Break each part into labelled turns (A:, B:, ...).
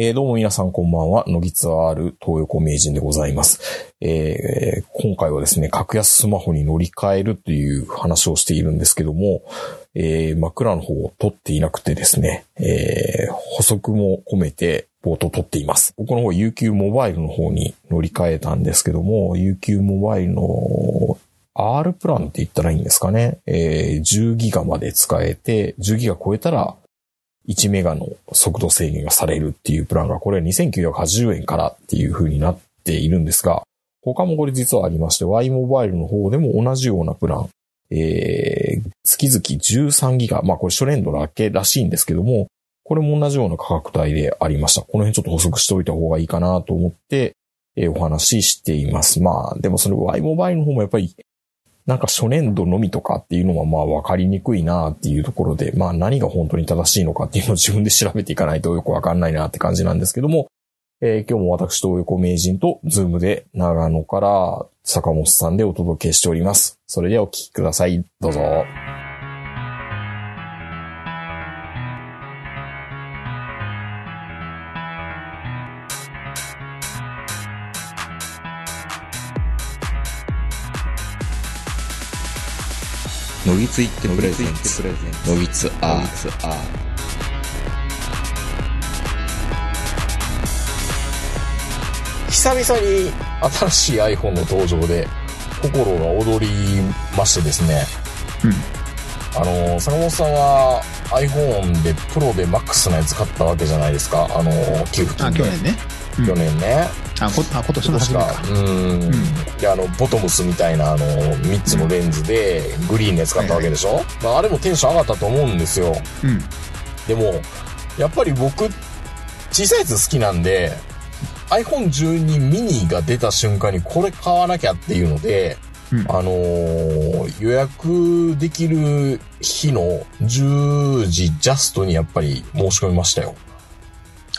A: えー、どうも皆さんこんばんは。のぎつある東横名人でございます。えー、今回はですね、格安スマホに乗り換えるという話をしているんですけども、えー、枕の方を取っていなくてですね、えー、補足も込めて冒頭取っています。僕の方 UQ モバイルの方に乗り換えたんですけども、UQ モバイルの R プランって言ったらいいんですかね。えー、10ギガまで使えて、10ギガ超えたら1メガの速度制限がされるっていうプランが、これは2980円からっていう風になっているんですが、他もこれ実はありまして、Y モバイルの方でも同じようなプラン、えー、月々13ギガ、まあこれ初年度だけらしいんですけども、これも同じような価格帯でありました。この辺ちょっと補足しておいた方がいいかなと思って、えー、お話ししています。まあ、でもその Y モバイルの方もやっぱりなんか初年度のみとかっていうのはまあ分かりにくいなっていうところで、まあ何が本当に正しいのかっていうのを自分で調べていかないとよく分かんないなって感じなんですけども、えー、今日も私と横名人とズームで長野から坂本さんでお届けしております。それではお聞きください。どうぞ。
B: のぎついって presents ノギツ R
A: 久々に新しい iPhone の登場で心が踊りましてですね。
B: うん。
A: あの、坂本さんは iPhone でプロで MAX のやつ買ったわけじゃないですか。あの、給付金
B: あ、去年ね。
A: うん、去年ね。
B: あ、こあ今年の初めか。
A: うん。で、あの、ボトムスみたいな、あの、3つのレンズで、グリーンのやつ買ったわけでしょ、はいはい、まあ、あれもテンション上がったと思うんですよ。
B: うん。
A: でも、やっぱり僕、小さいやつ好きなんで、iPhone12 ミニが出た瞬間にこれ買わなきゃっていうので、うん、あのー、予約できる日の10時ジャストにやっぱり申し込みましたよ。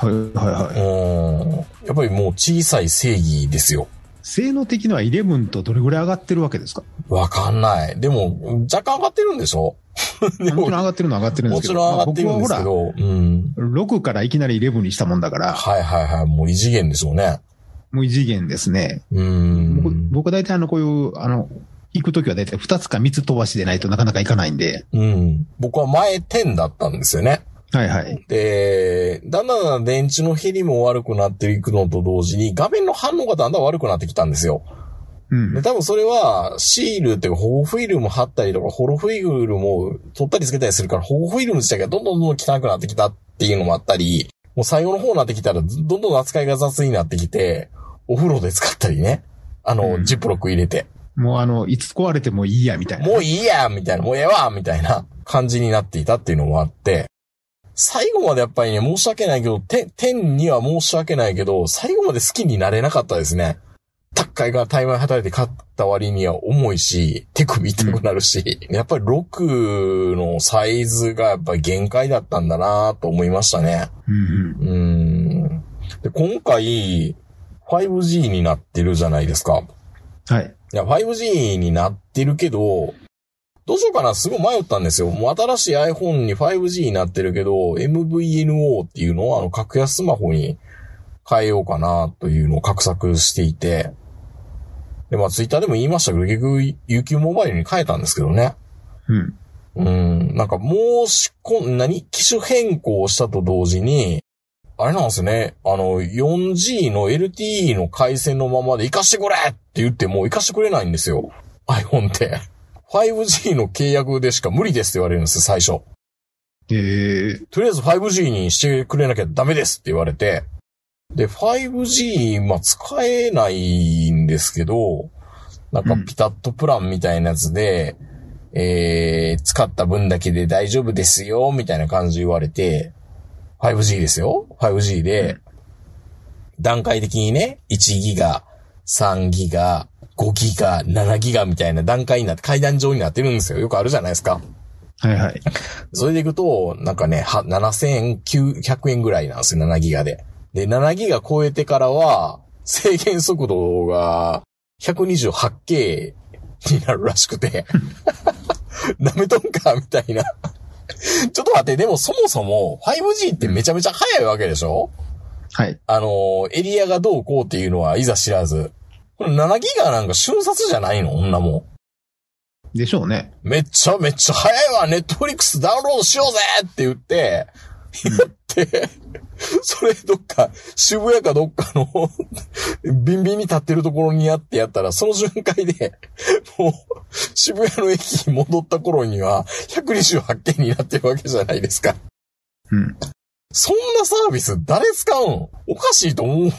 B: はいはいはい。
A: うん。やっぱりもう小さい正義ですよ。
B: 性能的には11とどれぐらい上がってるわけですか？
A: わかんない。でも、若干上がってるんでしょ？
B: もちろん上がってるのは上がってるんですけど。
A: もちろん上がってるんですけど。うん。
B: 6からいきなり11にしたもんだから。
A: はいはいはい。もう異次元でしょうね。
B: もう異次元ですね。
A: うん。
B: 僕、僕大体あの、こういう、あの、行くときは大体2つか3つ飛ばしでないとなかなか行かないんで。
A: うん。僕は前10だったんですよね。
B: はいはい。
A: で、だんだんだん電池の減りも悪くなっていくのと同時に、画面の反応がだんだん悪くなってきたんですよ。
B: うん。
A: で、多分それは、シールっていうか、保護フィルム貼ったりとか、ホロフィルムも取ったりつけたりするから、保護フィルム自体がどんどんどんどん汚くなってきたっていうのもあったり、もう最後の方になってきたら、どんどん扱いが雑になってきて、お風呂で使ったりね。あの、うん、ジップロック入れて。
B: もうあの、いつ壊れてもいいや、みたいな。
A: もういいや、みたいな。もうええわ、みたいな感じになっていたっていうのもあって、最後までやっぱりね、申し訳ないけど、天には申し訳ないけど、最後まで好きになれなかったですね。高いがタイマー働いて買った割には重いし、手首痛くなるし、うん、やっぱり6のサイズがやっぱり限界だったんだなと思いましたね。
B: うん、
A: うん、で、今回、5G になってるじゃないですか。
B: はい。
A: いや、5G になってるけど、どうしようかなすごい迷ったんですよ。もう新しい iPhone に 5G になってるけど、MVNO っていうのをあの格安スマホに変えようかなというのを画策していて、で、まあツイッターでも言いましたけど、結局 UQ モバイルに変えたんですけどね。
B: うん。
A: うん、なんか申し込ん、何機種変更したと同時に、あれなんですね。あの、4G の LTE の回線のままで活かしてくれって言っても活かしてくれないんですよ。iPhone って。5G の契約でしか無理ですって言われるんです最初。
B: ええー、
A: とりあえず 5G にしてくれなきゃダメですって言われて、で、5G、まあ、使えないんですけど、なんかピタッとプランみたいなやつで、うん、えー、使った分だけで大丈夫ですよ、みたいな感じ言われて、5G ですよ ?5G で、段階的にね、1ギガ、3ギガ、5ギガ、7ギガみたいな段階になって、階段状になってるんですよ。よくあるじゃないですか。
B: はいはい。
A: それでいくと、なんかね、7900円ぐらいなんですよ、7ギガで。で、7ギガ超えてからは、制限速度が 128K になるらしくて、なめとんかみたいな。ちょっと待って、でもそもそも 5G ってめちゃめちゃ速いわけでしょ？
B: はい。
A: あの、エリアがどうこうっていうのはいざ知らず。これ7ギガなんか瞬殺じゃないの？女もん。
B: でしょうね。
A: めっちゃめっちゃ早いわネットフリックスダウンロードしようぜって言って、やって、それどっか、渋谷かどっかの、ビンビンに立ってるところにやってやったら、その瞬間で、もう、渋谷の駅に戻った頃には、128件になってるわけじゃないですか。
B: うん。
A: そんなサービス誰使うん？おかしいと思い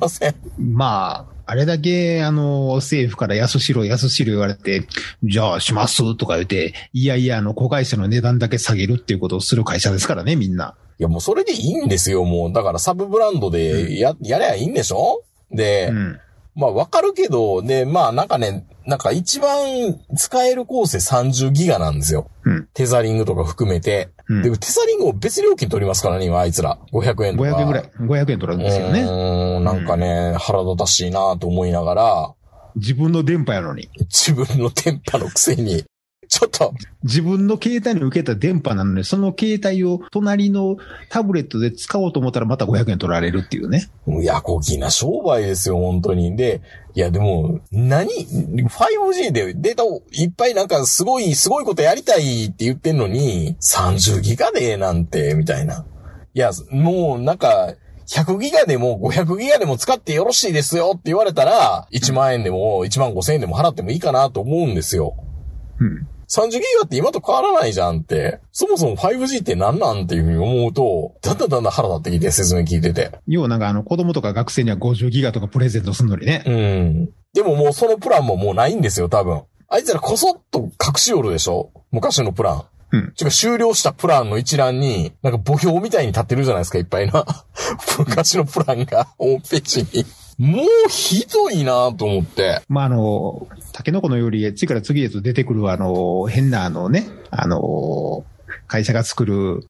A: ません？
B: まあ、あれだけ、あの、政府から安しろ、安しろ言われて、じゃあしますとか言って、いやいや、あの、子会社の値段だけ下げるっていうことをする会社ですからね、みんな。
A: いや、もうそれでいいんですよ、もう。だからサブブランドでや、やればいいんでしょ？で、
B: うん。
A: まあわかるけど、で、まあなんかね、なんか一番使える構成30ギガなんですよ。
B: うん。
A: テザリングとか含めて。
B: うん
A: でもテザリングを別料金取りますからね、今あいつら。500円とか。
B: 500円ぐらい、500円取られるんですよ
A: う
B: ね。
A: ーん、なんかね、腹立たしいなと思いながら、
B: 自分の電波やのに。
A: 自分の電波のくせに、ちょっと、
B: 自分の携帯に受けた電波なのに、その携帯を隣のタブレットで使おうと思ったらまた500円取られるっていうね。
A: いや、こぎな商売ですよ、本当に。で、いや、でも、何 ?5G でデータをいっぱいなんかすごい、すごいことやりたいって言ってんのに、30ギガでなんて、みたいな。いや、もうなんか、100ギガでも500ギガでも使ってよろしいですよって言われたら、1万円でも1万5千円でも払ってもいいかなと思うんですよ。
B: うん。
A: 30ギガって今と変わらないじゃんって。そもそも 5G って何なんっていうふうに思うと、だんだんだんだん腹立ってきて説明聞いてて。
B: 要はなんかあの子供とか学生には50ギガとかプレゼントするのにね。
A: うん。でももうそのプランももうないんですよ、多分。あいつらこそっと隠しおるでしょ？昔のプラン。
B: うん。
A: ちか終了したプランの一覧に、なんか墓標みたいに立ってるじゃないですか、いっぱいな。昔のプランが、ホームページに。もうひどいなと思って。
B: まあ、あの、タケノコのより次から次へと出てくるあの、変なあのね、あの、会社が作る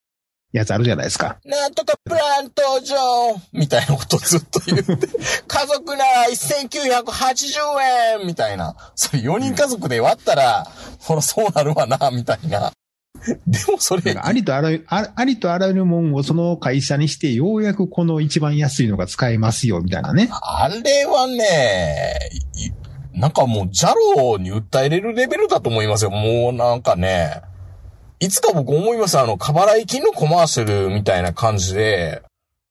B: やつあるじゃないですか。
A: なんとかプラン登場みたいなことずっと言って、家族なら1980円みたいな。それ4人家族で割ったら、ほらそうなるわな、みたいな。でもそれ
B: ありとあらゆる、あありとあらゆるもんをその会社にして、ようやくこの一番安いのが使えますよ、みたいなね。
A: あれはね、いなんかもう、ジャロに訴えれるレベルだと思いますよ。もうなんかね、いつか僕思います。あの、過払い金のコマーシャルみたいな感じで、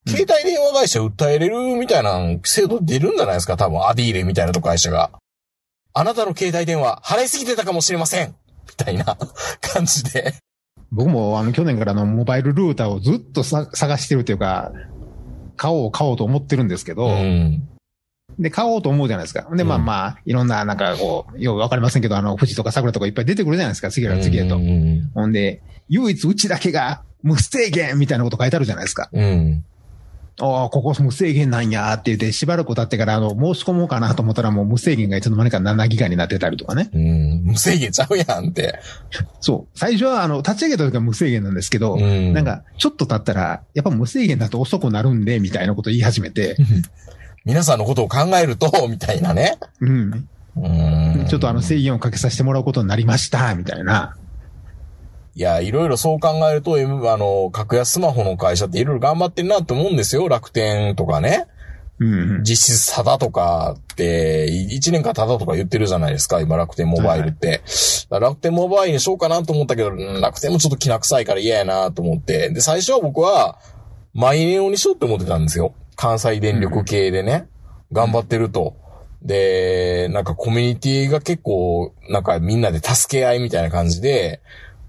A: 携帯電話会社訴えれるみたいな制度出るんじゃないですか？多分、アディーレみたいなとこ会社が。あなたの携帯電話、払いすぎてたかもしれませんみたいな 感じで。
B: 僕もあの去年からのモバイルルーターをずっとさ探してるというか、買おう買おうと思ってるんですけど、
A: うん。
B: で、買おうと思うじゃないですか。で、まあ
A: うん
B: まあ、いろんな、なんかこう、ようわかりませんけど、あの、富士とか桜とかいっぱい出てくるじゃないですか、次から次へと
A: う。ん。
B: ほんで、唯一うちだけが無制限みたいなこと書いてあるじゃないですか。
A: うん。
B: ああ、ここ無制限なんやって言って、しばらく経ってから、あの、申し込もうかなと思ったらもう無制限がいつの間にか7ギガになってたりとかね。
A: うん。無制限ちゃうやんって。
B: そう。最初は、あの、立ち上げた時は無制限なんですけど、
A: うん。
B: なんか、ちょっと経ったら、やっぱ無制限だと遅くなるんで、みたいなこと言い始めて、
A: 皆さんのことを考えると、みたいなね。
B: うん。
A: うん。
B: ちょっとあの、制限をかけさせてもらうことになりました、みたいな。
A: いや、いろいろそう考えると、M- あの、格安スマホの会社っていろいろ頑張ってるなって思うんですよ。楽天とかね。
B: うん。
A: 実質タダとかって、1年間タダとか言ってるじゃないですか、今楽天モバイルって。だから楽天モバイルにしようかなと思ったけど、うん楽天もちょっと気な臭いから嫌やなと思って。で、最初は僕は、マイネオにしようって思ってたんですよ。関西電力系でね。頑張ってると。で、なんかコミュニティが結構、なんかみんなで助け合いみたいな感じで、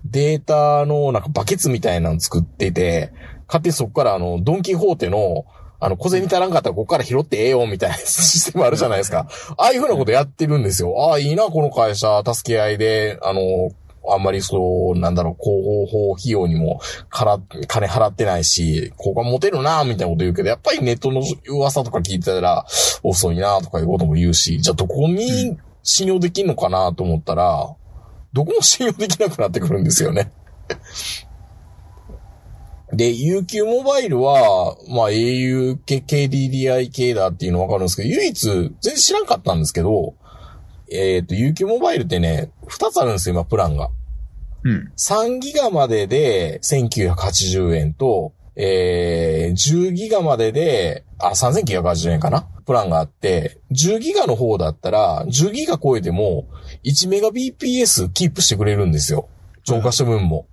A: データのなんかバケツみたいなの作ってて、勝手にそこからあの、ドンキホーテの、あの、小銭足らんかったらここから拾ってええよ、みたいなシステムあるじゃないですか。ああいうふうなことやってるんですよ。ああ、いいな、この会社、助け合いで、あの、あんまりそう、なんだろう、広報費用にも、から、金払ってないし、ここはモテるな、みたいなこと言うけど、やっぱりネットの噂とか聞いてたら、遅いな、とかいうことも言うし、じゃあどこに信用できんのかなと思ったら、どこも信用できなくなってくるんですよね。で、UQ モバイルは、まあ au 系 KDDI 系だっていうのわかるんですけど、唯一、全然知らんかったんですけど、えっ、と、UQ モバイルってね、二つあるんですよ、今、プランが。
B: うん。
A: 3ギガまでで1980円と、えー、10ギガまでで、あ、3980円かな？プランがあって、10ギガの方だったら、10ギガ超えても、1メガ BPS キープしてくれるんですよ。超過した分も。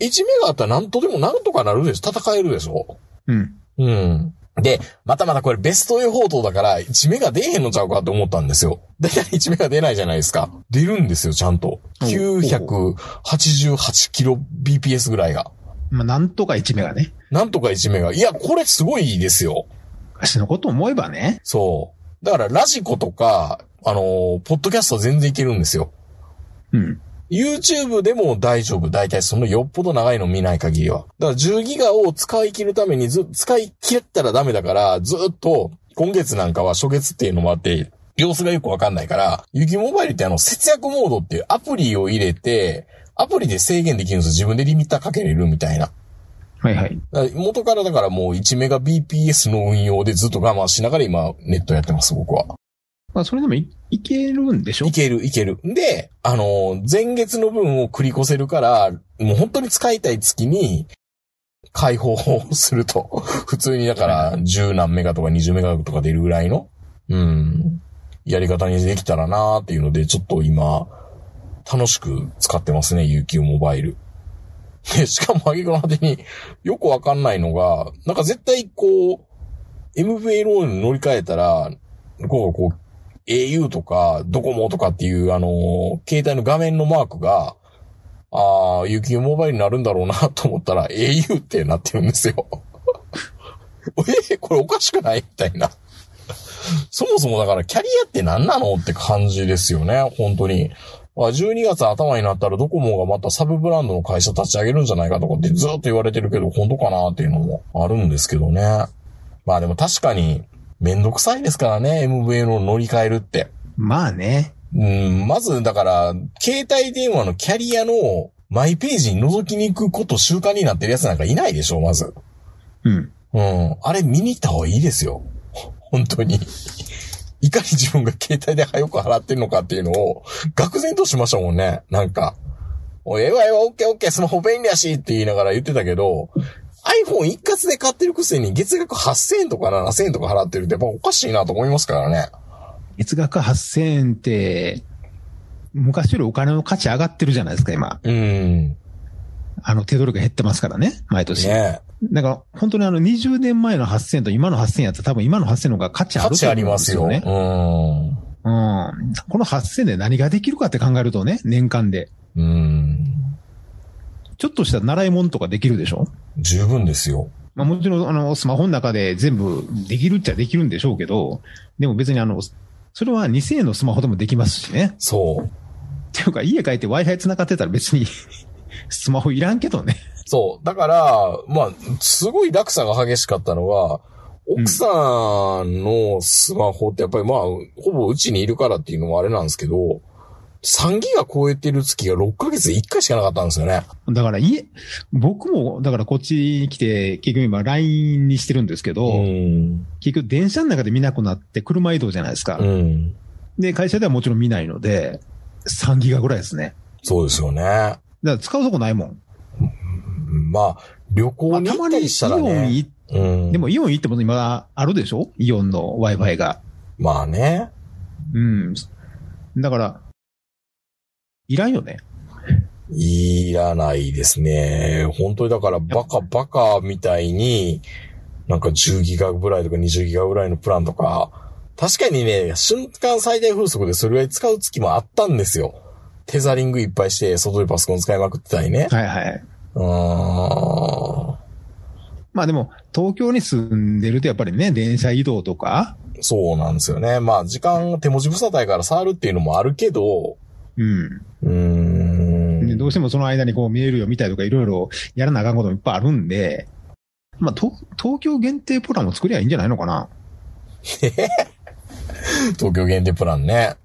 A: 1メガあったらなんとでもなんとかなるでしょ戦えるでしょ
B: うん。
A: うん。で、またまたこれベストエフォートだから1メガ出えへんのちゃうかって思ったんですよ。だいたい1メガ出ないじゃないですか。出るんですよ、ちゃんと。
B: お
A: 988キロ BPS ぐらいが。
B: まあ、なんとか1メガね。
A: なんとか1メガ。いや、これすごいですよ。
B: 昔のこと思えばね。
A: そう。だからラジコとか、あのーポッドキャスト全然いけるんですよ。
B: うん。
A: YouTube でも大丈夫。大体そのよっぽど長いの見ない限りは。だから10ギガを使い切るためにず、使い切ったらダメだから、ずっと、今月なんかは初月っていうのもあって、様子がよくわかんないから、ユキモバイルってあの、節約モードっていうアプリを入れて、アプリで制限できるんですよ。自分でリミッターかけれるみたいな。
B: はいはい。
A: だから元からだからもう1メガ BPS の運用でずっと我慢しながら今ネットやってます、僕は。
B: まあ、それでもいいけるんでしょ？
A: いける、いける。で、あの、前月の分を繰り越せるから、もう本当に使いたい月に、開放すると、普通にだから、10何メガとか20メガとか出るぐらいの、うん、やり方にできたらなーっていうので、ちょっと今、楽しく使ってますね、UQ モバイル。で、しかも、挙句の果てによくわかんないのが、なんか絶対こう、MVLO に乗り換えたら、こう、こう、au とか、ドコモとかっていう、あの携帯の画面のマークが、ああ、UQ モバイルになるんだろうなと思ったら、au ってなってるんですよ。えこれおかしくない？みたいな。そもそもだから、キャリアって何なのって感じですよね、本当に。12月頭になったらドコモがまたサブブランドの会社立ち上げるんじゃないかとかってずっと言われてるけど、本当かなっていうのもあるんですけどね。まあでも確かに、めんどくさいですからね、MVN を乗り換えるって。
B: まあね。
A: うん、まず、だから、携帯電話のキャリアのマイページに覗きに行くこと習慣になってるやつなんかいないでしょ、まず。
B: うん。
A: うん。あれ見に行った方がいいですよ。本当に。いかに自分が携帯で早く払ってるのかっていうのを、愕然としましたもんね。なんか。おい、ええわええわ、オッケーオッケー、スマホ便利やしって言いながら言ってたけど、iPhone 一括で買ってるくせに月額8000円とか7000円とか払ってるってやっぱおかしいなと思いますからね。
B: 月額8000円って、昔よりお金の価値上がってるじゃないですか、今。
A: うん。
B: あの手取りが減ってますからね、毎年。
A: ね
B: だから、本当にあの20年前の8000円と今の8000円やったら多分今の8000円の方が価値あると
A: 価値あり
B: 思うん
A: ますよ。
B: ですよね。
A: うん。
B: うん。この8000円で何ができるかって考えるとね、年間で。
A: うん。
B: ちょっとした習い物とかできるでしょ？
A: 十分ですよ。
B: まあもちろん、あの、スマホの中で全部できるっちゃできるんでしょうけど、でも別にあの、それは2000円のスマホでもできますしね。
A: そう。
B: っていうか、家帰って Wi-Fi 繋がってたら別に、スマホいらんけどね。
A: そう。だから、まあ、すごい落差が激しかったのは、奥さんのスマホってやっぱりまあ、ほぼうちにいるからっていうのもあれなんですけど、3ギガ超えてる月が6ヶ月で1回しかなかったんですよね。
B: だから家、僕も、だからこっちに来て、結局今 LINE にしてるんですけど、
A: うん。
B: 結局電車の中で見なくなって車移動じゃないですか。
A: うん。
B: で、会社ではもちろん見ないので、3ギガぐらいですね。
A: そうですよね。
B: だから使うとこないもん。
A: まあ、旅行に行ったりしたら
B: オン
A: ね。
B: 行っ
A: うん。
B: でもイオン行っても今あるでしょ？イオンの Wi-Fi が。
A: まあね。
B: うん。だから、いらんよね。
A: いらないですね。本当にだからバカバカみたいに、なんか10ギガぐらいとか20ギガぐらいのプランとか、確かにね、瞬間最大風速でそれぐらい使う月もあったんですよ。テザリングいっぱいして、外でパソコン使いまくってたりね。
B: はいはい。
A: うーん。
B: まあでも、東京に住んでるとやっぱりね、電車移動とか、
A: そうなんですよね。まあ時間手持ち無沙汰やから触るっていうのもあるけど、
B: うん。
A: うーん。
B: でどうしてもその間にこうメールを見たりとかいろいろやらなあかんこともいっぱいあるんで、まあ、東東京限定プランも作りゃいいんじゃないのかな？
A: 東京限定プランね。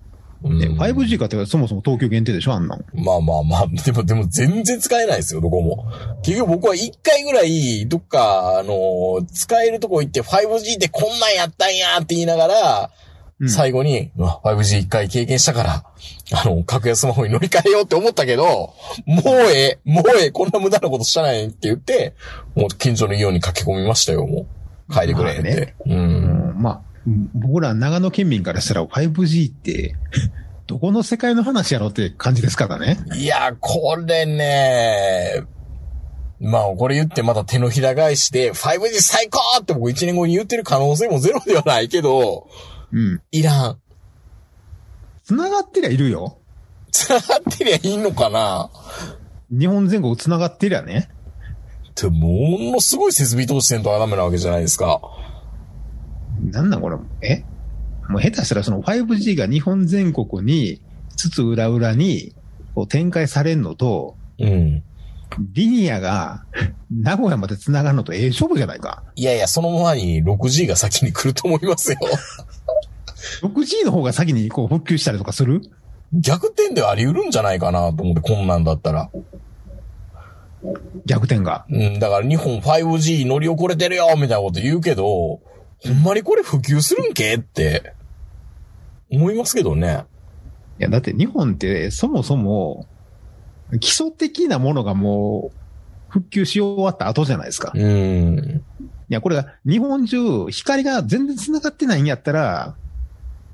A: うん
B: ね 5G かってそもそも東京限定でしょ？あんなん。
A: まあまあまあ、でも、でも全然使えないですよ、どこも。結局僕は一回ぐらい、どっか、あの、使えるとこ行って 5G ってこんなんやったんやって言いながら、
B: うん
A: 最後に、うわ 5G 一回経験したから、あの、格安スマホに乗り換えようって思ったけど、もうええ、もうええ、こんな無駄なことしたないって言って、もう近所の家に駆け込みましたよ、もう。帰ってくれって。
B: まあね
A: う。
B: うんんまあ、僕ら長野県民からしたら 5G って、どこの世界の話やろって感じですからね。
A: いや、これね、まあ、これ言ってまた手のひら返しで、5G 最高って僕1年後に言ってる可能性もゼロではないけど、
B: うん。
A: いらん。
B: 繋がってりゃいるよ。
A: 繋がってりゃいいのかな？
B: 日本全国繋がってりゃね。
A: って、ものすごい設備投資せんとダメなわけじゃないですか。
B: なんなんこれ。え？もう下手したらその 5G が日本全国に、つつ裏裏にこう展開されんのと、
A: うん。
B: リニアが名古屋まで繋がるのとええ勝負じゃないか。
A: いやいや、その前に 6G が先に来ると思いますよ。
B: 6G の方が先にこう復旧したりとかする？
A: 逆転ではあり得るんじゃないかなと思って、こんなんだったら。
B: 逆転が。
A: うん、だから日本 5G 乗り遅れてるよみたいなこと言うけど、ほんまにこれ普及するんけって、思いますけどね。
B: いや、だって日本ってそもそも、基礎的なものがもう、復旧し終わった後じゃないですか。い
A: うん。
B: や、これが日本中、光が全然繋がってないんやったら、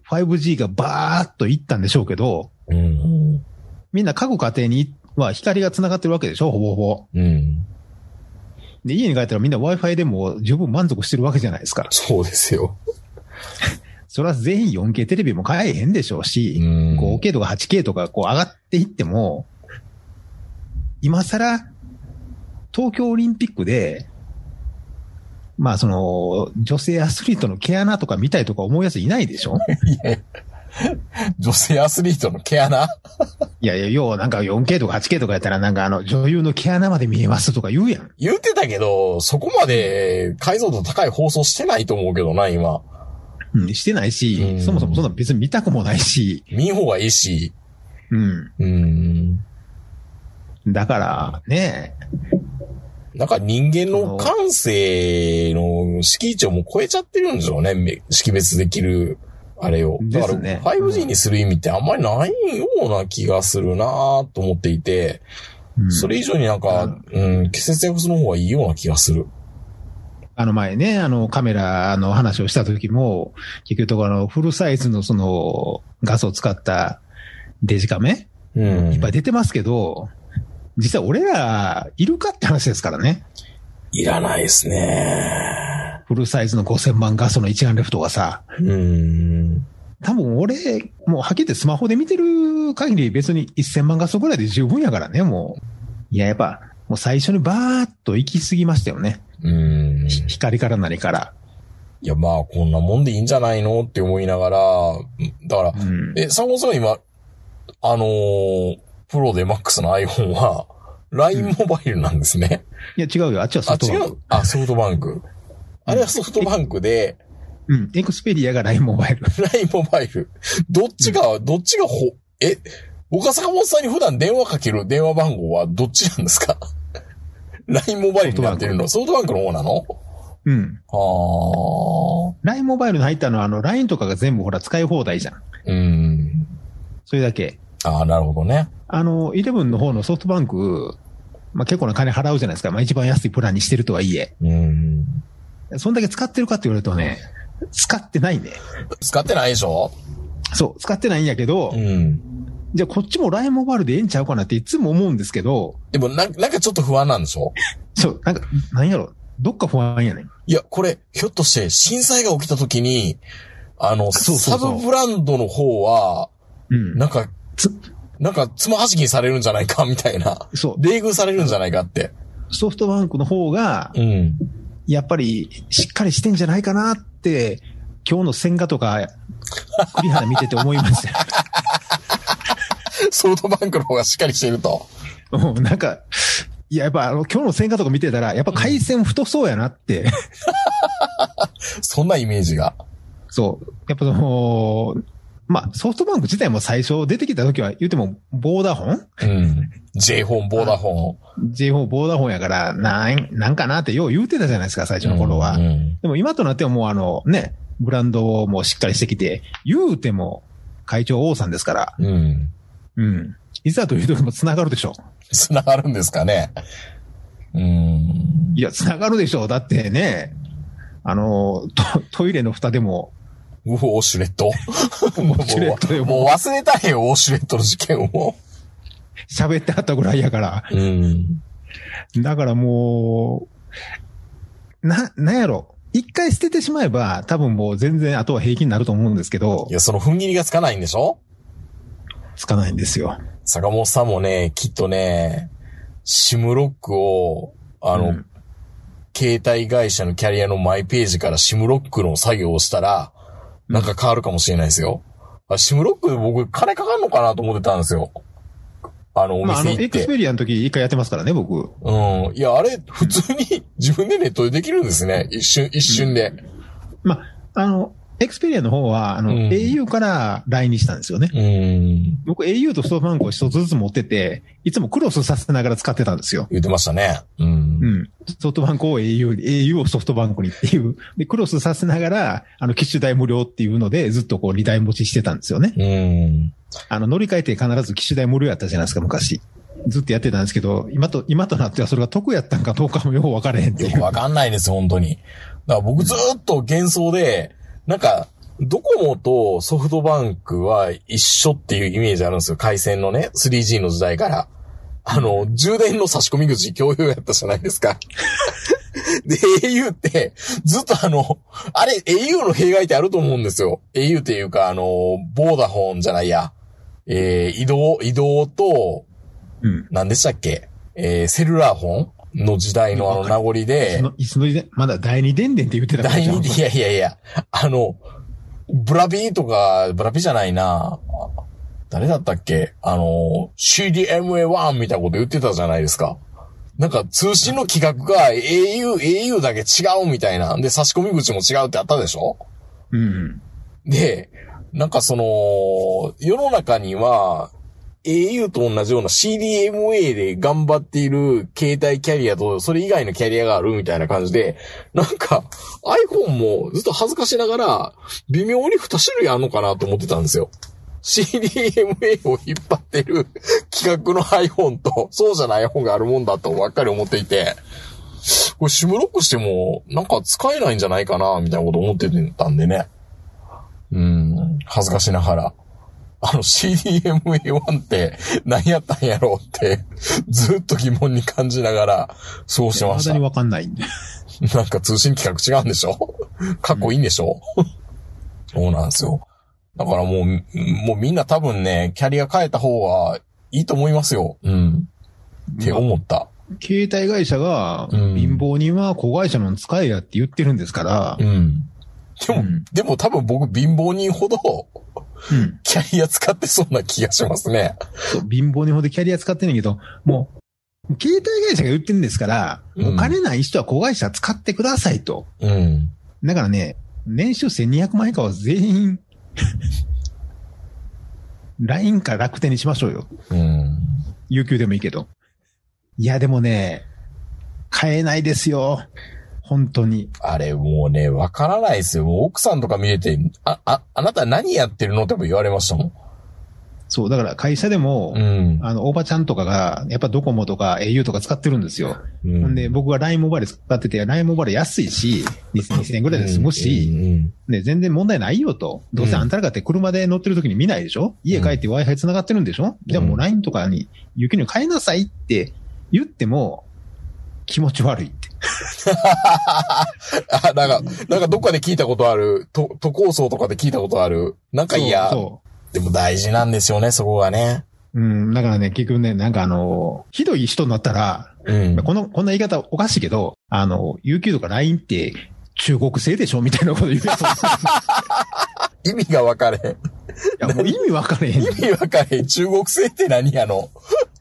B: 5G がバーっといったんでしょうけど、
A: うん。
B: みんな各家庭には光が繋がってるわけでしょほぼほぼ。
A: うん。
B: で、家に帰ったらみんな Wi-Fi でも十分満足してるわけじゃないですか。
A: そうですよ。
B: それは全員 4K テレビも買えへんでしょうし、
A: うん
B: 5K とか 8K とかこう上がっていっても、今更、東京オリンピックで、まあその、女性アスリートの毛穴とか見たいとか思うやついないでしょ？
A: 女性アスリートの毛穴？
B: いやいや、要はなんか 4K とか 8K とかやったらなんかあの女優の毛穴まで見えますとか言うやん。
A: 言ってたけど、そこまで解像度高い放送してないと思うけどな、今。
B: うん、してないし、
A: うん
B: そもそもそんな別に見たくもないし、
A: 見ん方がいいし。
B: うん。
A: うん。
B: だから、ね
A: なんか人間の感性の敷地をもう超えちゃってるんでしょうね。め識別できる、あれを。だから
B: ですね
A: 5G にする意味ってあんまりないような気がするなと思っていて、
B: うん
A: それ以上になんか、うん、節約する方がいいような気がする。
B: あの前ね、あのカメラの話をした時も、結局あのフルサイズのそのガスを使ったデジカメ、
A: うん。
B: いっぱい出てますけど、実は俺らいるかって話ですからね。
A: いらないですね。
B: フルサイズの5000万画素の一眼レフとかさ。
A: うん。
B: 多分俺、もうはっきり言ってスマホで見てる限り別に1000万画素ぐらいで十分やからね、もう。いや、やっぱ、もう最初にバーっと行き過ぎましたよね。
A: うん。
B: ひ光から何から。
A: いや、まあ、こんなもんでいいんじゃないのって思いながら、だから、
B: うん。
A: え、サゴさん今、あのープロでマックスの iPhone は、LINE モバイルなんですね。
B: いや、違うよ。あっちはソ
A: あ、
B: フトバンク
A: 違う？あ、ソフトバンク。あれはソフトバンクで、
B: うん。エクスペリアが LINE モバイル。
A: LINE モバイル。どっちが、どっちがほ、え、僕は坂本さんに普段電話かける電話番号はどっちなんですか ?LINE モバイルになってるのソフトバンクの方なの？
B: うん。
A: ああ。
B: LINE モバイルに入ったのは、あの、LINE とかが全部ほら使い放題じゃん。
A: うん。
B: それだけ。
A: ああ、なるほどね。
B: あの、11の方のソフトバンク、まあ、結構な金払うじゃないですか。まあ、一番安いプランにしてるとはいえ。
A: うん。
B: そんだけ使ってるかって言われるとね、使ってないね。
A: 使ってないでしょ？
B: そう、使ってないんやけど、
A: うん。
B: じゃあこっちも LINE モバイルでええんちゃうかなっていつも思うんですけど、
A: でもな、なんかちょっと不安なんでしょ？
B: そう、なんか、なんやろ、どっか不安やねん。
A: いや、これ、ひょっとして、震災が起きた時に、あの、
B: そうそうそう
A: サブブランドの方は、
B: うん。
A: なんか、
B: つ
A: なんか、つまはじきにされるんじゃないか、みたいな。
B: そう、
A: 冷遇されるんじゃないかって。
B: ソフトバンクの方が、
A: うん。
B: やっぱりしっかりしてんじゃないかなって、今日の千賀とか、栗原見てて思いましたよ。
A: ソフトバンクの方がしっかりしてると。
B: うんなんか、いや、やっぱあの、今日の千賀とか見てたら、やっぱ回線太そうやなって、
A: そんなイメージが。
B: そう。やっぱその、まあ、ソフトバンク自体も最初出てきた時は言っても、ボーダフォン？
A: うん。J フォン、ボーダフォン。
B: ?J4 ボーダフォンやから、なん、なんかなってよう言うてたじゃないですか、最初の頃は。
A: うん。
B: でも今となってはもうあの、ね、ブランドもしっかりしてきて、言うても会長王さんですから、
A: うん。
B: うん。いざという時も繋がるでしょ。
A: 繋がるんですかね。うん。
B: いや、繋がるでしょ。だってね、あの、トトイレの蓋でも、
A: ウォシュレットもう
B: ウォシュレットでも
A: もう忘れたよ、ウォシュレットの事件を。
B: 喋ってはったぐらいやから。
A: うん。
B: だからもう、な、なんやろ。一回捨ててしまえば、多分もう全然あとは平気になると思うんですけど
A: い、や、その踏ん切りがつかないんでしょ？
B: つかないんですよ。
A: 坂本さんもね、きっとね、シムロックを、あの、
B: うん
A: 携帯会社のキャリアのマイページからシムロックの作業をしたら、なんか変わるかもしれないですよ。あシムロック僕金かかんのかなと思ってたんですよ。あの、お
B: まあ、あの、
A: 店行って。
B: エクスペリアの時一回やってますからね、僕。
A: うん。いや、あれ、普通に自分でネットでできるんですね。一瞬、一瞬で。
B: まあ、あの、エクスペリアの方は、あの、
A: うん
B: au から LINE にしたんですよね。
A: うん。
B: 僕 au とソフトバンクを一つずつ持ってて、いつもクロスさせながら使ってたんですよ。
A: 言ってましたね。うん
B: う。ん。ソフトバンクを au に、au をソフトバンクにっていう。で、クロスさせながら、あの、機種代無料っていうので、ずっとこう、二台持ちしてたんですよね。
A: うん。
B: あの、乗り換えて必ず機種代無料やったじゃないですか、昔。ずっとやってたんですけど、今と、今となってはそれが得やったんかどうかもよく分からへんっていう。
A: よくわかんないです、本当に。だから僕ずーっと幻想で、なんか、ドコモとソフトバンクは一緒っていうイメージあるんですよ。回線のね、3G の時代から。あの、充電の差し込み口共有やったじゃないですか。で、au って、ずっとあの、あれ、au の弊害ってあると思うんですよ。au っていうか、あの、ボーダフォンじゃないや。えー、移動、移動と、
B: うん。
A: 何でしたっけ？えー、セルラーフォンの時代のあの名残で
B: いつの時代、まだ第二電電って言ってたから
A: 第二いやいやいや、あの、ブラビーとか、ブラビじゃないな。誰だったっけ？あの、CDMA1 みたいなこと言ってたじゃないですか。なんか通信の規格が au、au だけ違うみたいな。で、差し込み口も違うってあったでしょ？
B: うん。
A: で、なんかその、世の中には、au と同じような CDMA で頑張っている携帯キャリアと、それ以外のキャリアがあるみたいな感じで、なんか iPhone もずっと恥ずかしながら、微妙に2種類あんのかなと思ってたんですよ。CDMA を引っ張ってる企画の iPhone と、そうじゃない iPhone があるもんだとばっかり思っていて、これシムロックしても、なんか使えないんじゃないかな、みたいなこと思ってたんでね。うん、恥ずかしながら。あの CDMA1 って何やったんやろうって、ずっと疑問に感じながら、そうしてました。
B: まだにわかんないんで。
A: なんか通信規格違うんでしょ？かっこいいんでしょ、そうなんですよ。だからもう、もうみんな多分ね、キャリア変えた方がいいと思いますよ。うん。って思った。
B: 携帯会社が、
A: うん
B: 貧乏人は子会社の使えやって言ってるんですから
A: う、ん。でも、
B: うん
A: でも多分僕貧乏人ほど、
B: うん。
A: キャリア使ってそうな気がしますね。
B: そう貧乏人ほどキャリア使ってんねんけど、もう、携帯会社が言ってるんですから、
A: うん
B: お金ない人は子会社使ってくださいと。
A: うん。
B: だからね、年収1200万以下は全員、LINE か楽天にしましょうよ。
A: うん。
B: 有給でもいいけど。いや、でもね、買えないですよ。本当に。
A: あれもうね、わからないですよ。奥さんとか見れて、あ、あ、あなた何やってるのって言われましたもん。
B: そう、だから会社でも、
A: うん。
B: あの、おばちゃんとかが、やっぱドコモとか au とか使ってるんですよ。
A: うん
B: で、僕は LINE モバイル使ってて、LINE モバイル安いし、2000円ぐらいで済むし、
A: うん
B: ね、全然問題ないよと。どうせあんたらがって車で乗ってる時に見ないでしょ？家帰って Wi-Fi 繋がってるんでしょ？じゃあもう LINE とかに、雪に変えなさいって言っても、気持ち悪いって。
A: あ、なんか、なんかどっかで聞いたことある、と、都構想とかで聞いたことある？なんかいや、
B: そ
A: でも大事なんですよね、そこがね。
B: う。うん、だからね、結局ね、なんかあの、ひどい人になったら、
A: うん。
B: この、こんな言い方おかしいけど、あの、UQ とか LINE って中国製でしょみたいなこと言う
A: 意味が分かれへん。
B: や、もう意味わかれへん
A: 意。味分かれへん。中国製って何やの？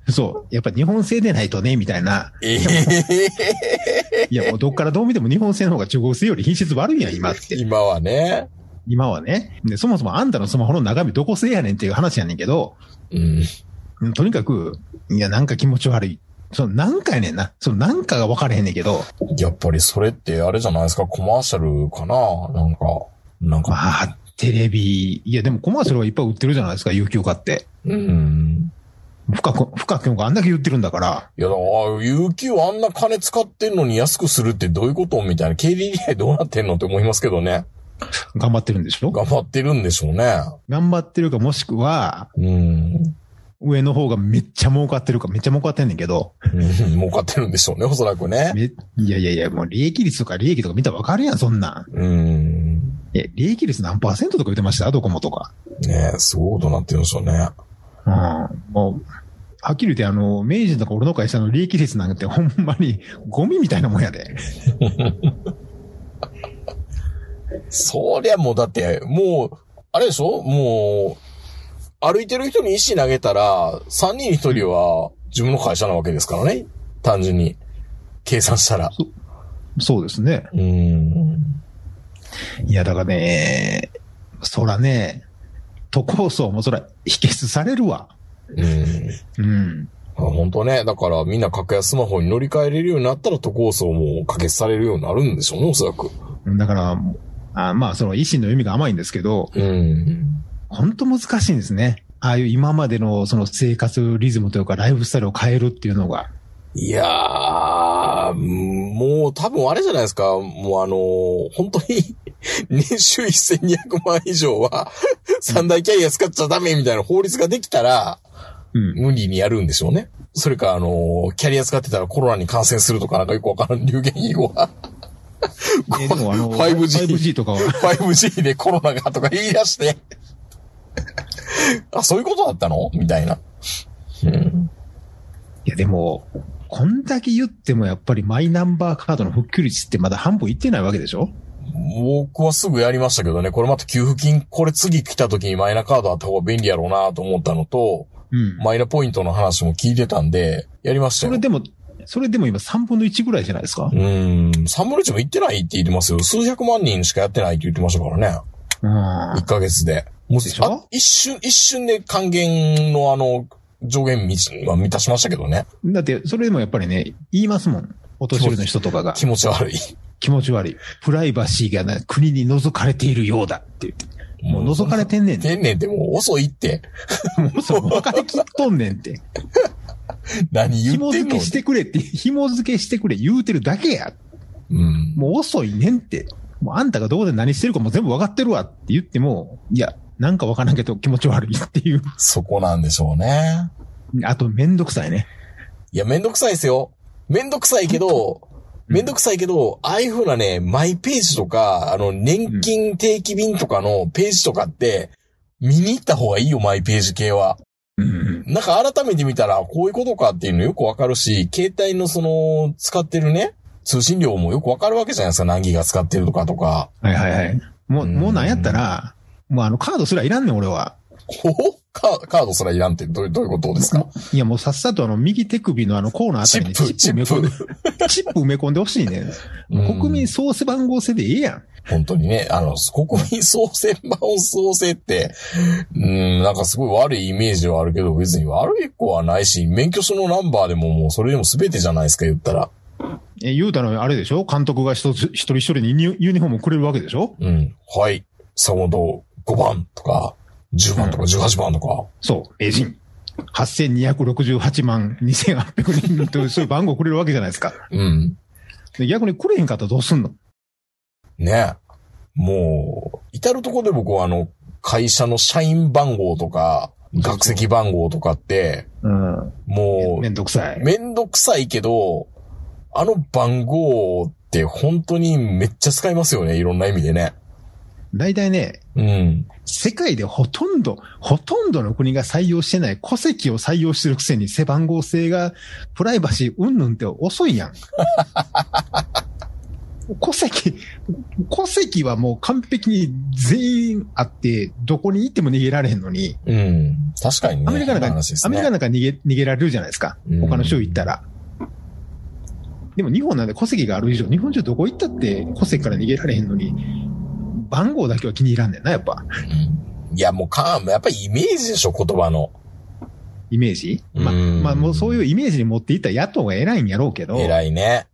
B: そう。やっぱ日本製でないとね、みたいな。
A: ええ
B: いや、もうどっからどう見ても日本製の方が中国製より品質悪いやん、今って。
A: 今はね。
B: 今はね。で、そもそもあんたのスマホの中身どこ製やねんっていう話やねんけど、
A: うん。
B: うんとにかく、いや、なんか気持ち悪い。その、なんかやねんな。その、なんかが分かれへんねんけど、
A: やっぱりそれってあれじゃないですか、コマーシャルかな？なんか。なんか、
B: まあ、テレビ、いやでもコマーシャルはいっぱい売ってるじゃないですか、有給買って。
A: うん。
B: 深く、深くがあんだけ言ってるんだから。
A: いや、だから、有給あんな金使ってんのに安くするってどういうことみたいな。KDDI どうなってんのって思いますけどね。
B: 頑張ってるんでしょ？
A: 頑張ってるんでしょうね。
B: 頑張ってるかもしくは、
A: うん。
B: 上の方がめっちゃ儲かってるか、めっちゃ儲かってんねんけど、
A: うん 儲かってるんでしょうね、おそらくね。
B: めいやいやいや、もう利益率とか利益とか見たらわかるやん、そんなん。
A: うん。
B: え、利益率何パーセントとか言ってました？ドコモとか。
A: ねすごいことになってるんでしょうね。
B: うん。もう、はっきり言って、あの、明治とか俺の会社の利益率なんてほんまにゴミみたいなもんやで。
A: そりゃもうだって、もう、あれでしょ？もう、歩いてる人に石投げたら、3人に1人は自分の会社なわけですからね。単純に。計算したら。
B: そうですね。
A: うん。
B: いや、だからね、そらね、都構想もそら、否決されるわ。
A: うん。
B: うん。
A: 本当ね。だからみんな格安スマホに乗り換えれるようになったら都構想も可決されるようになるんでしょうね、おそらく。
B: だから、あまあ、その維新の意味が甘いんですけど、
A: うん。
B: 本当難しいんですね。ああいう今までのその生活リズムというかライフスタイルを変えるっていうのが。
A: いやー、もう多分あれじゃないですか。もうあのー本当に年収1200万以上は三大キャリア使っちゃダメみたいな法律ができたら、
B: うん。
A: 無理にやるんでしょうね。それか、あのーキャリア使ってたらコロナに感染するとかなんかよくわからん流言以後は、
B: えでもあの、
A: 5G
B: 5G とかは、
A: 5G でコロナがとか言い出して、あ、そういうことだったの？みたいな。うん。
B: いやでも、こんだけ言ってもやっぱりマイナンバーカードの復旧率ってまだ半分いってないわけでしょ？
A: 僕はすぐやりましたけどね、これまた給付金、これ次来た時にマイナカードあった方が便利やろうなと思ったのと、
B: うん。
A: マイナポイントの話も聞いてたんで、やりましたよ。
B: それでも、それでも今3分の1ぐらいじゃないですか？
A: うーん、3分の1も行ってないって言ってますよ。数百万人しかやってないって言ってましたからね。
B: うん。
A: 1ヶ月で。もう一瞬、一瞬で還元のあの、上限みは満たしましたけどね。
B: だって、それでもやっぱりね、言いますもん。お年寄りの人とかが
A: 気持ち悪い。
B: 気持ち悪い。プライバシーがね、国に覗かれているようだって言って。もう覗かれてんねんて。
A: 天然ってもう遅いって。
B: もうそう、分かりきっとんねんって。
A: 何言
B: 紐
A: ってんの？
B: 付けしてくれって、紐付けしてくれ言うてるだけや。
A: うん。
B: もう遅いねんって。もうあんたがどこで何してるかも全部分かってるわって言っても、いや、なんか分からんけど気持ち悪いっていう。
A: そこなんでしょうね。
B: あとめんどくさいね。
A: いや、めんどくさいですよ。めんどくさいけど、めんどくさいけど、ああいう風なね、マイページとか、あの、年金定期便とかのページとかって、見に行った方がいいよ、マイページ系は。
B: うん。
A: なんか改めて見たら、こういうことかっていうのよくわかるし、携帯のその、使ってるね、通信量もよくわかるわけじゃないですか、何ギガ使ってるとかとか。
B: はいはいはい。もう、
A: うん
B: もうなんやったら、もうあのカードすらいらんねん俺は。
A: ほほカカードすらいらんってどういうどういうことですか？
B: いやもうさっさとあの右手首のあのコーナーあたりに
A: チップ
B: 埋め込んで、チップ。埋め込んでほしいね。国民総背番号制でええやん。
A: 本当にね、あの、国民総選番総制って、うん、なんかすごい悪いイメージはあるけど、別に悪い子はないし、免許証のナンバーでももうそれでも全てじゃないですか、言ったら。
B: え、言うたらあれでしょ？監督が一つ一人一人にユニフォームくれるわけでしょ？
A: うん。はい。坂本5番とか、10番とか18番とか。
B: そう、エジン。8268万2800人というそういう番号くれるわけじゃないですか。
A: うん。
B: で逆にくれへんかったらどうすんの？
A: ねもう、至るところで僕はあの、会社の社員番号とか、学籍番号とかって、
B: うん。
A: も
B: めんどくさ
A: う、
B: い。
A: めんどくさいけど、あの番号って本当にめっちゃ使いますよね、いろんな意味でね。
B: 大体ね、
A: うん。
B: 世界でほとんど、ほとんどの国が採用してない戸籍を採用してるくせに背番号制がプライバシーうんぬんって遅いやん。戸籍、戸籍はもう完璧に全員あって、どこに行っても逃げられへんのに、
A: うん。確かにね。
B: アメリカなんか、
A: ね
B: アメリカなんか逃げ、逃げられるじゃないですか
A: うん。
B: 他の州行ったら。でも日本なんで戸籍がある以上、日本中どこ行ったって戸籍から逃げられへんのに、番号だけは気に入らんねんな、やっぱ。
A: いや、もうか、やっぱりイメージでしょ、言葉の。
B: イメージ？まあ、
A: うん
B: まあもうそういうイメージに持っていった野党が偉いんやろうけど、
A: 偉いね。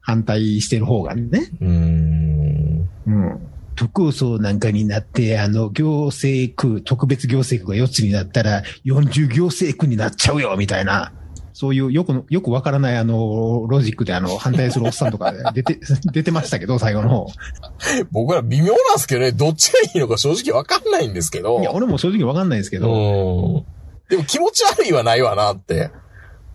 B: 反対してる方がね。
A: うーん。
B: うん。特捜なんかになって、あの、行政区、特別行政区が4つになったら、40行政区になっちゃうよ、みたいな。そういうよく、よくわからないあの、ロジックであの、反対するおっさんとか 出て、出てましたけど、最後の方。
A: 僕ら微妙なんですけどね、どっちがいいのか正直わかんないんですけど。
B: いや、俺も正直わかんないですけど、
A: うん。でも気持ち悪いはないわなって。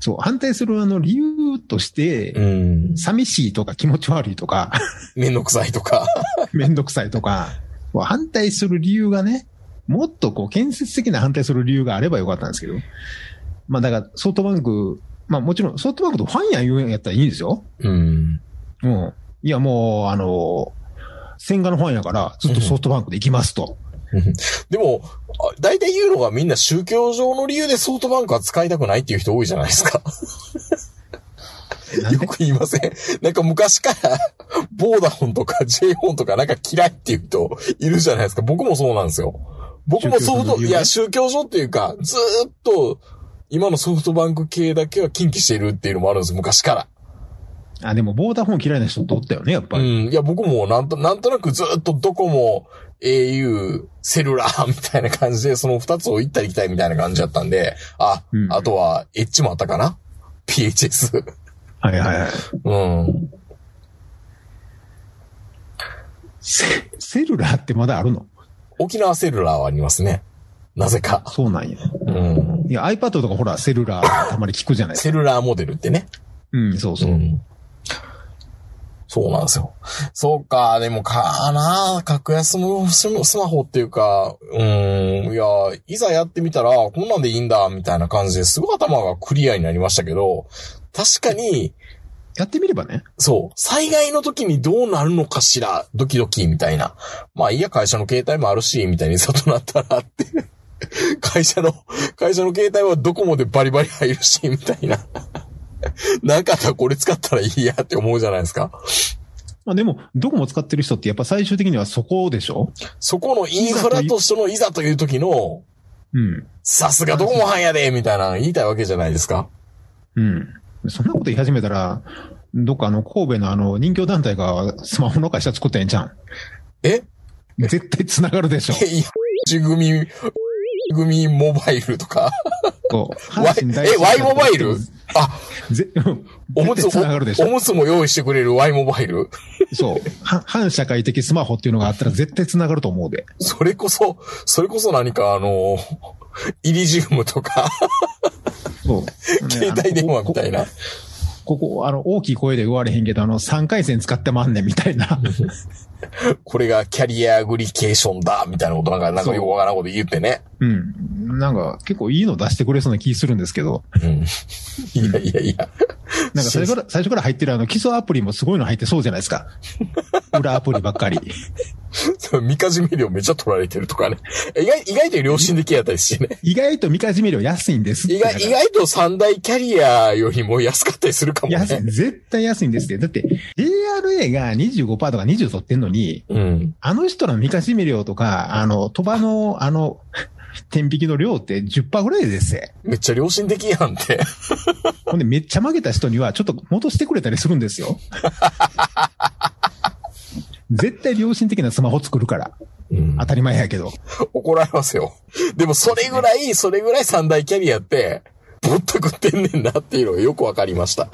B: そう、反対するあの、理由として、
A: うん。
B: 寂しいとか気持ち悪いとか、
A: めんどくさいとか。
B: めんどくさいとか、反対する理由がね、もっとこう建設的な反対する理由があればよかったんですけど。まあだからソフトバンク、まあもちろんソフトバンクとファンや言うんやったらいいんですよ。
A: うん。
B: うん。いやもう、あの、千賀のファンやからずっとソフトバンクで行きますと。
A: でも、あ大体言うのがみんな宗教上の理由でソフトバンクは使いたくないっていう人多いじゃないですか。よく言いません。なんか昔から、ボーダフォンとか J フォンとかなんか嫌いっていう人いるじゃないですか。僕もそうなんですよ。僕もソフト、いや、宗教上っていうか、ずーっと、今のソフトバンク系だけは禁忌しているっていうのもあるんです、昔から。
B: あ、でもボーダーフォン嫌いな人っておったよね、やっぱ
A: う
B: り。
A: ん。いや、僕もなんと、なんとなくずっとドコモ、au、セルラーみたいな感じで、その二つを行ったり来たりみたいな感じだったんで、あ、
B: うん
A: あとは、エッジもあったかな ?PHS。
B: はいはいはい。
A: うん。
B: セセルラーってまだあるの？
A: 沖縄セルラーはありますね。なぜか。
B: そうなんや。
A: うん。
B: いや、iPad とかほら、セルラーたまに聞くじゃないですか。
A: セルラーモデルってね。
B: うん、そうそうう。
A: ん。そうなんですよ。そうか、でもかな格安もススマホっていうか、うん、いや、いざやってみたら、こんなんでいいんだ、みたいな感じですごい頭がクリアになりましたけど、確かに、
B: やってみればね。
A: そう、災害の時にどうなるのかしら、ドキドキ、みたいな。まあいいや、会社の携帯もあるし、みたいにさとなったらって。会社の、会社の携帯はドコモでバリバリ入るし、みたいな。なんかあったらこれ使ったらいいやって思うじゃないですか。
B: まあでも、どこも使ってる人ってやっぱ最終的にはそこでしょ？
A: そこのインフラとしてのいざという時の、
B: うん。
A: さすがドコモ班やでみたいなの言いたいわけじゃないですか。
B: うん。そんなこと言い始めたら、どっかあの、神戸のあの、人形団体がスマホの会社作ったんじゃん。
A: え？
B: 絶対繋がるでしょ。
A: え、いや、ち組、組モバイルとか。ワイ え、ワイモバイル？あ、
B: ぜ
A: おむつ、
B: 絶 対繋がるでしょ。
A: おむつも用意してくれるワイモバイル？
B: そう。は反社会的スマホっていうのがあったら絶対繋がると思うで。
A: それこそ、それこそ何かあの、イリジウムとか、
B: そう。
A: 携帯電話みたいな。
B: ここ、あの、大きい声で言われへんけど、あの、3回線使ってまんねんみたいな。
A: これがキャリアアグリケーションだ、みたいなことなんか、なんかよくわからんこと言ってね。
B: うん。なんか、結構いいの出してくれそうな気するんですけど。
A: うん。いやいやいや。
B: なんか最初から、最初から入ってるあの、基礎アプリもすごいの入ってそうじゃないですか。裏アプリばっかり。
A: みかじめ料めっちゃ取られてるとかね。意外、意外と良心的やったりしてね。
B: 意外と見かじめ料安いんです。
A: 意外、意外と三大キャリアよりも安かったりするかも
B: 安い。
A: ね。
B: 絶対安いんですって。だって、ARA が25%とか20取ってんのに、
A: うん。
B: あの人の見かじめ料とか、あの、鳥羽の、あの、天引きの量って10%ぐらいですぜ。
A: めっちゃ良心的やんって。
B: ほんで、めっちゃ負けた人には、ちょっと戻してくれたりするんですよ。絶対良心的なスマホ作るから。
A: うん
B: 当たり前やけど。
A: 怒られますよ。でもそれぐらい、それぐらい三大キャリアって、ぼったくってんねんなっていうのがよくわかりました。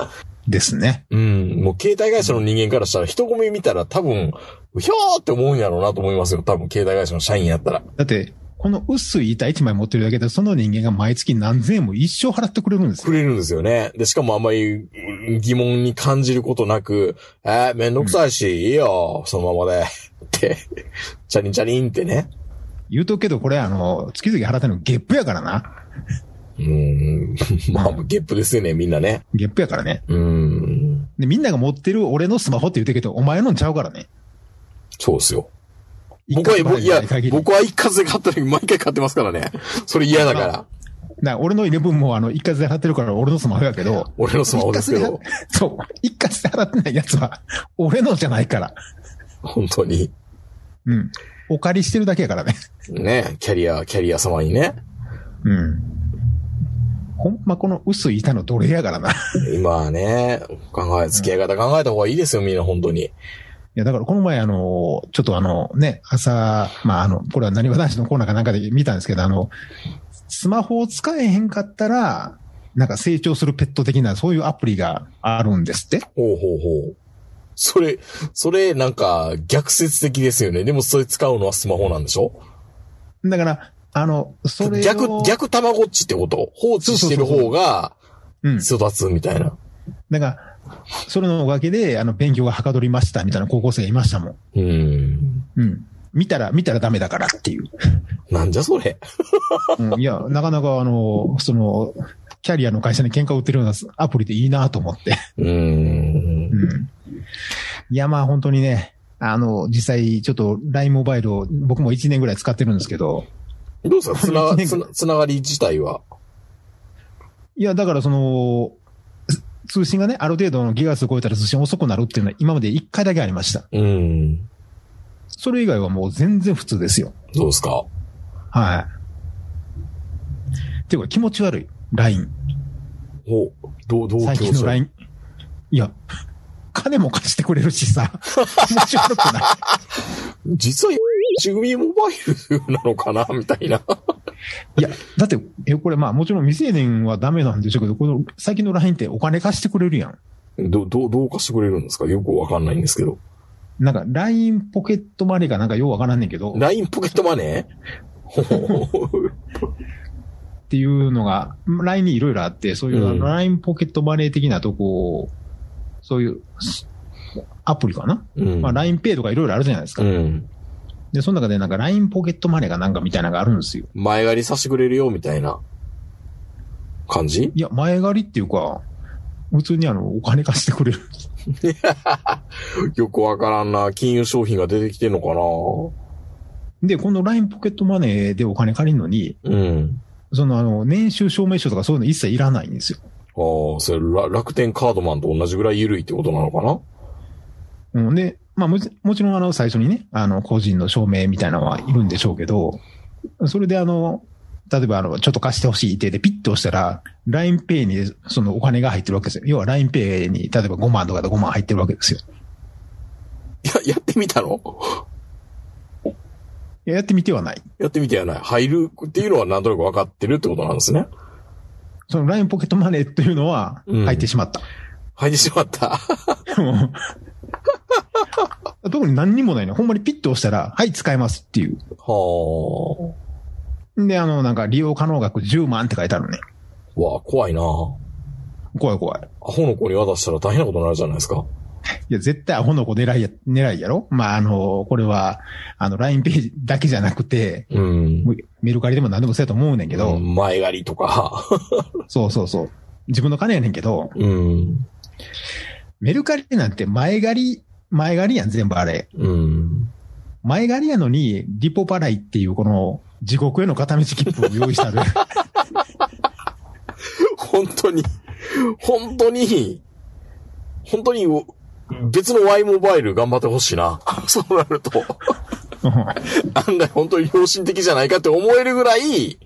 B: ですね。
A: うん。もう携帯会社の人間からしたら人混み見たら多分、ひょーって思うんやろうなと思いますよ。多分携帯会社の社員やったら。
B: だって、この薄い板1枚持ってるだけで、その人間が毎月何千円も一生払ってくれるんですよ。
A: くれるんですよね。で、しかもあんまりうん疑問に感じることなく、えー、めんどくさいし、いいよ、そのままで。って、チャリンチャリンってね。
B: 言うとくけど、これあの、月々払ってるのゲップやからな。
A: うーん。まあ、ゲップですよね、みんなね。
B: ゲップやからね。
A: うーん。
B: で、みんなが持ってる俺のスマホって言ってるけど、お前のんちゃうからね。
A: そうですよ。僕は、僕は一括で買った時毎回買ってますからね。それ嫌だから。
B: だから俺のイレブンもあの、一括で払ってるから俺のスマホやけど、
A: 俺のスマホですけど、
B: そう、一括で払ってないやつは、俺のじゃないから。
A: 本当に。
B: うん。お借りしてるだけやからね。
A: ね、キャリア、キャリア様にね。
B: うん。ほんまこの薄い板の奴隷やからな。
A: 今はね、考え、付き合い方考えた方がいいですよ、みんな本当に。
B: や、だからこの前あの、ちょっとあのね、朝、まああの、これは何わ男子のコーナーかなんかで見たんですけど、あの、スマホを使えへんかったら、なんか成長するペット的なそういうアプリがあるんですって。
A: ほうほうほう。それ、それなんか逆説的ですよね。でもそれ使うのはスマホなんでしょ？
B: だから、あの、それを
A: 逆、逆たまごっちってこと？放置してる方が
B: うん。
A: 育つみたいな。
B: だから、それのおかげで、あの、勉強がはかどりましたみたいな高校生がいましたもん。
A: うん。
B: うん。見たら、見たらダメだからっていう。
A: なんじゃそれ？
B: うん、いや、なかなかあの、その、キャリアの会社に喧嘩売ってるようなアプリでいいなと思って。
A: うーん。
B: うん。いや、まあ本当にね、あの、実際ちょっと LINE モバイルを僕も1年ぐらい使ってるんですけど、
A: どうですかつな、つな、つながり自体は？
B: いや、だからその、通信がね、ある程度のギガ数超えたら通信遅くなるっていうのは今まで1回だけありました。
A: うん。
B: それ以外はもう全然普通ですよ。
A: どうですか？
B: はい。っていうか気持ち悪い。LINE。
A: お、どう、どう
B: 最近の LINE。いや、金も貸してくれるしさ、気持ち悪くない。
A: 実は、ち組モバイルなのかなみたいな。
B: いや、だって、え、これまあもちろん未成年はダメなんでしょうけど、この最近の LINE ってお金貸してくれるやん。
A: ど、どう、どうかしてくれるんですか？よくわかんないんですけど。
B: なんか LINE ポケットマネーかなんかようわからんねんけど、っ
A: LINE ポケットマネー？ほほ
B: ていうのが、LINE にいろいろあって、そういう
A: うん
B: LINE ポケットマネー的なとこ、そういうアプリかな、
A: うん。
B: まあ LINE ペイとかいろいろあるじゃないですか。
A: うん。
B: で、その中でなんか LINE ポケットマネーがなんかみたいなのがあるんですよ。
A: 前借りさせてくれるよ、みたいな感じ？
B: いや、前借りっていうか、普通にあの、お金貸してくれる。
A: よくわからんな。金融商品が出てきてんのか
B: で、この LINE ポケットマネーでお金借りるのに、
A: なうん。
B: そのあの、年収証明書とかそういうの一切いらないんですよ。
A: ああ、それ、ら楽天カードマンと同じぐらい緩いってことなのかな？
B: うん、で、まあもちろんあの、最初にね、あの、個人の証明みたいなのはいるんでしょうけど、それであの、例えばあの、ちょっと貸してほしいってでピッと押したら、LINEPay にそのお金が入ってるわけですよ。要は LINEPay に、例えば5万とかで5万入ってるわけですよ。
A: いや、やってみたの？
B: いややってみてはない。
A: やってみてやない。入るっていうのはなんとなく分かってるってことなんですね。
B: その LINE ポケットマネーというのは
A: うん
B: 入ってしまった。
A: 入ってしまった。
B: 特に何にもないの。ほんまにピッと押したら、はい、使えますっていう。
A: は
B: で、あの、なんか利用可能額10万って書いてあるね。
A: あ。わあ、怖いな。
B: 怖い怖い。
A: アホの子に渡したら大変なことになるじゃないですか。
B: いや、絶対アホの子狙いや、狙いやろ？まあ、あの、これは、あの、LINE ページだけじゃなくて、
A: うん。
B: メルカリでも何でもそうやと思うねんけど、
A: うん前借りとか。
B: そうそうそう。自分の金やねんけど、
A: うん。
B: メルカリなんて前借り、前借りやん、全部あれ。
A: うん。
B: 前借りやのに、リポ払いっていうこの、地獄への片道切符を用意したる。
A: 本当に、本当に、本当に、別の Y モバイル頑張ってほしいな。そうなると。案外本当に良心的じゃないかって思えるぐらい、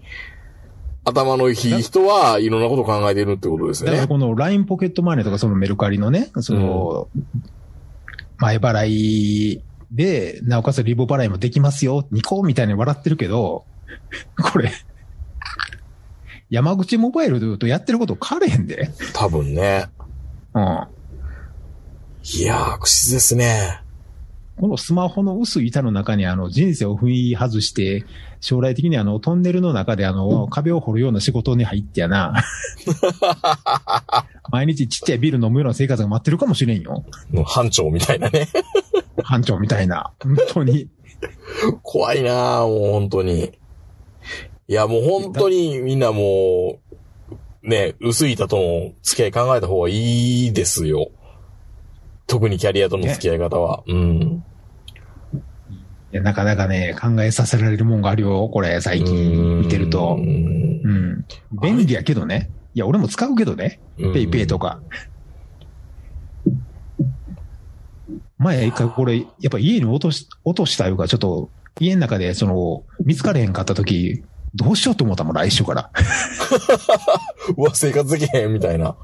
A: 頭のいい人はいろんなこと考えてるってことですね。
B: だからこの LINE ポケットマネーとかそのメルカリのね、その、前払いで、なおかつリボ払いもできますよ、ニコみたいに笑ってるけど、これ、山口モバイルで言うとやってること変われへんで。
A: 多分ね。
B: うん。
A: いやー、口ですね。
B: このスマホの薄い板の中にあの人生を踏み外して、将来的にあのトンネルの中であの壁を掘るような仕事に入ってやな。毎日ちっちゃいビール飲むような生活が待ってるかもしれんよ。
A: 班長みたいなね。
B: 班長みたいな。本当に。
A: 怖いなーもう本当に。いや、もう本当にみんなもう、ね、薄い板との付き合い考えた方がいいですよ。特にキャリアとの付き合い方は。うん。
B: いや、なかなかね、考えさせられるもんがあるよ、これ、最近見てると
A: う。ん
B: うん。便利やけどね。いや、俺も使うけどね。
A: うん
B: ペイペイとか。前一回これ、やっぱ家に落とし、落としたいうか、ちょっと、家の中で、その、見つかれへんかった時、どうしようと思ったもん、来週から。
A: うわ、生活できへんみたいな。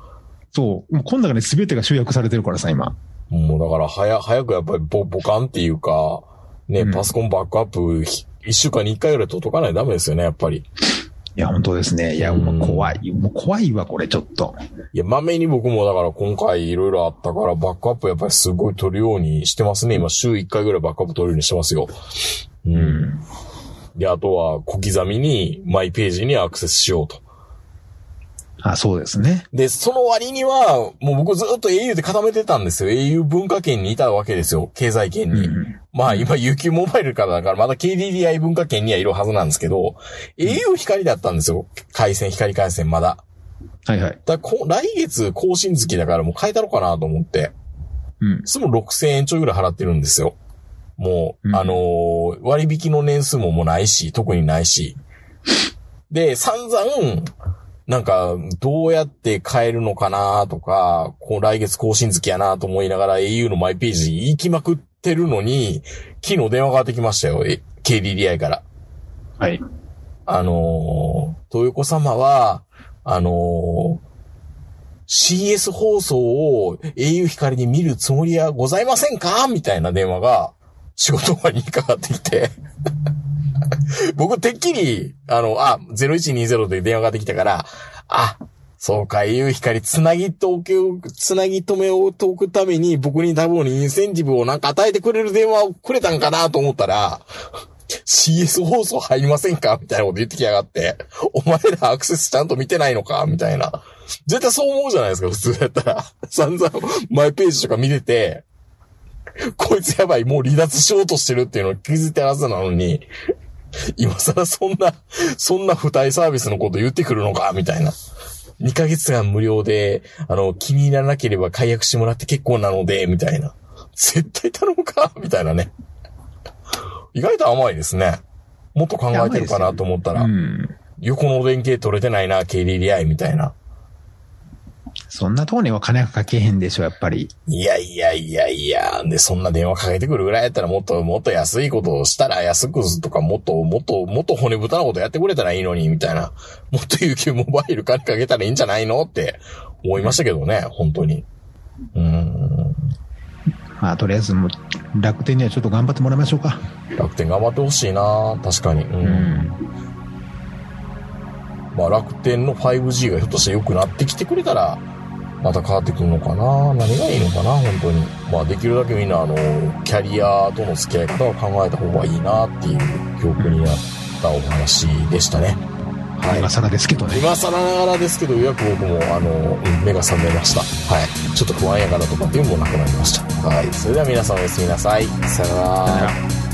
B: そう。もうこの中に全てが集約されてるからさ、今。
A: もうだから、早、早くやっぱりボ、ボカンっていうか、ね、
B: うん
A: パソコンバックアップ、ひ一週間に一回ぐらい取っとかないとダメですよね、やっぱり。
B: いや、本当ですね。いや、
A: うん
B: もう怖い。もう怖いわ、これ、ちょっと。
A: いや、まめに僕もだから今回いろいろあったから、バックアップやっぱりすごい取るようにしてますね。今、週一回ぐらいバックアップ取るようにしてますよ。う。
B: うんん。
A: で、あとは小刻みにマイページにアクセスしようと。
B: あ、そうですね。
A: で、その割には、もう僕ずっと au で固めてたんですよ。au 文化圏にいたわけですよ。経済圏に。
B: うん
A: まあ今 UQ モバイルからだからまだ KDDI 文化圏にはいるはずなんですけど、au 光だったんですよ。回線、光回線まだ。
B: はいはい。
A: だからこ来月更新月だからもう変えたろうかなと思って。
B: うん。
A: いつも6000円ちょいぐらい払ってるんですよ。もう、
B: うん
A: あのー割引の年数ももうないし、特にないし。で、散々、なんか、どうやって変えるのかなとか、こう来月更新月やなと思いながら au のマイページ行きまくってるのに、昨日電話がかかってきましたよ。え KDDI から。
B: はい。
A: あのー、豊子様は、あのー CS 放送を au 光に見るつもりはございませんか？みたいな電話が仕事場にかかってきて。僕、てっきり、あの、あ、0120という電話ができたから、あ、そうか、au 光つなぎとおけを、つなぎ止めをておくために僕に多分インセンティブをなんか与えてくれる電話をくれたんかなと思ったら、CS 放送入りませんかみたいなこと言ってきやがって。お前らアクセスちゃんと見てないのかみたいな。絶対そう思うじゃないですか、普通やったら。散々マイページとか見てて、こいつやばい、もう離脱しようとしてるっていうのを気づいてるはずなのに、今更そんな、そんな付帯サービスのこと言ってくるのかみたいな。2ヶ月間無料で、あの、気に入らなければ解約してもらって結構なので、みたいな。絶対頼むかみたいなね。意外と甘いですね。もっと考えてるかなと思ったら、
B: うん。
A: 横の連携取れてないな、KDDI みたいな。
B: そんなとこには金かけへんでしょ、やっぱり。
A: いやいやいやいや、で、そんな電話かけてくるぐらいやったらもっともっと安いことをしたら安くとかもっともっともっと骨太なことやってくれたらいいのに、みたいな。もっと UQ モバイル金かけたらいいんじゃないのって思いましたけどね、本当に。うーん。
B: まあ、とりあえずもう、楽天にはちょっと頑張ってもらいましょうか。
A: 楽天頑張ってほしいな確かに。うん。
B: うん。
A: まあ楽天の 5G がひょっとして良くなってきてくれたら、また変わってくるのかな何がいいのかな本当に。まあできるだけみんなあの、キャリアとの付き合い方を考えた方がいいなっていう教訓になったお話でしたね。はい
B: 今。更ですけどね。
A: 今更ながらですけど、ようやく僕も、あの、うん目が覚めました。はい。ちょっと不安やからとかっていうのもなくなりました。はい。それでは皆さんおやすみなさい。
B: さよなら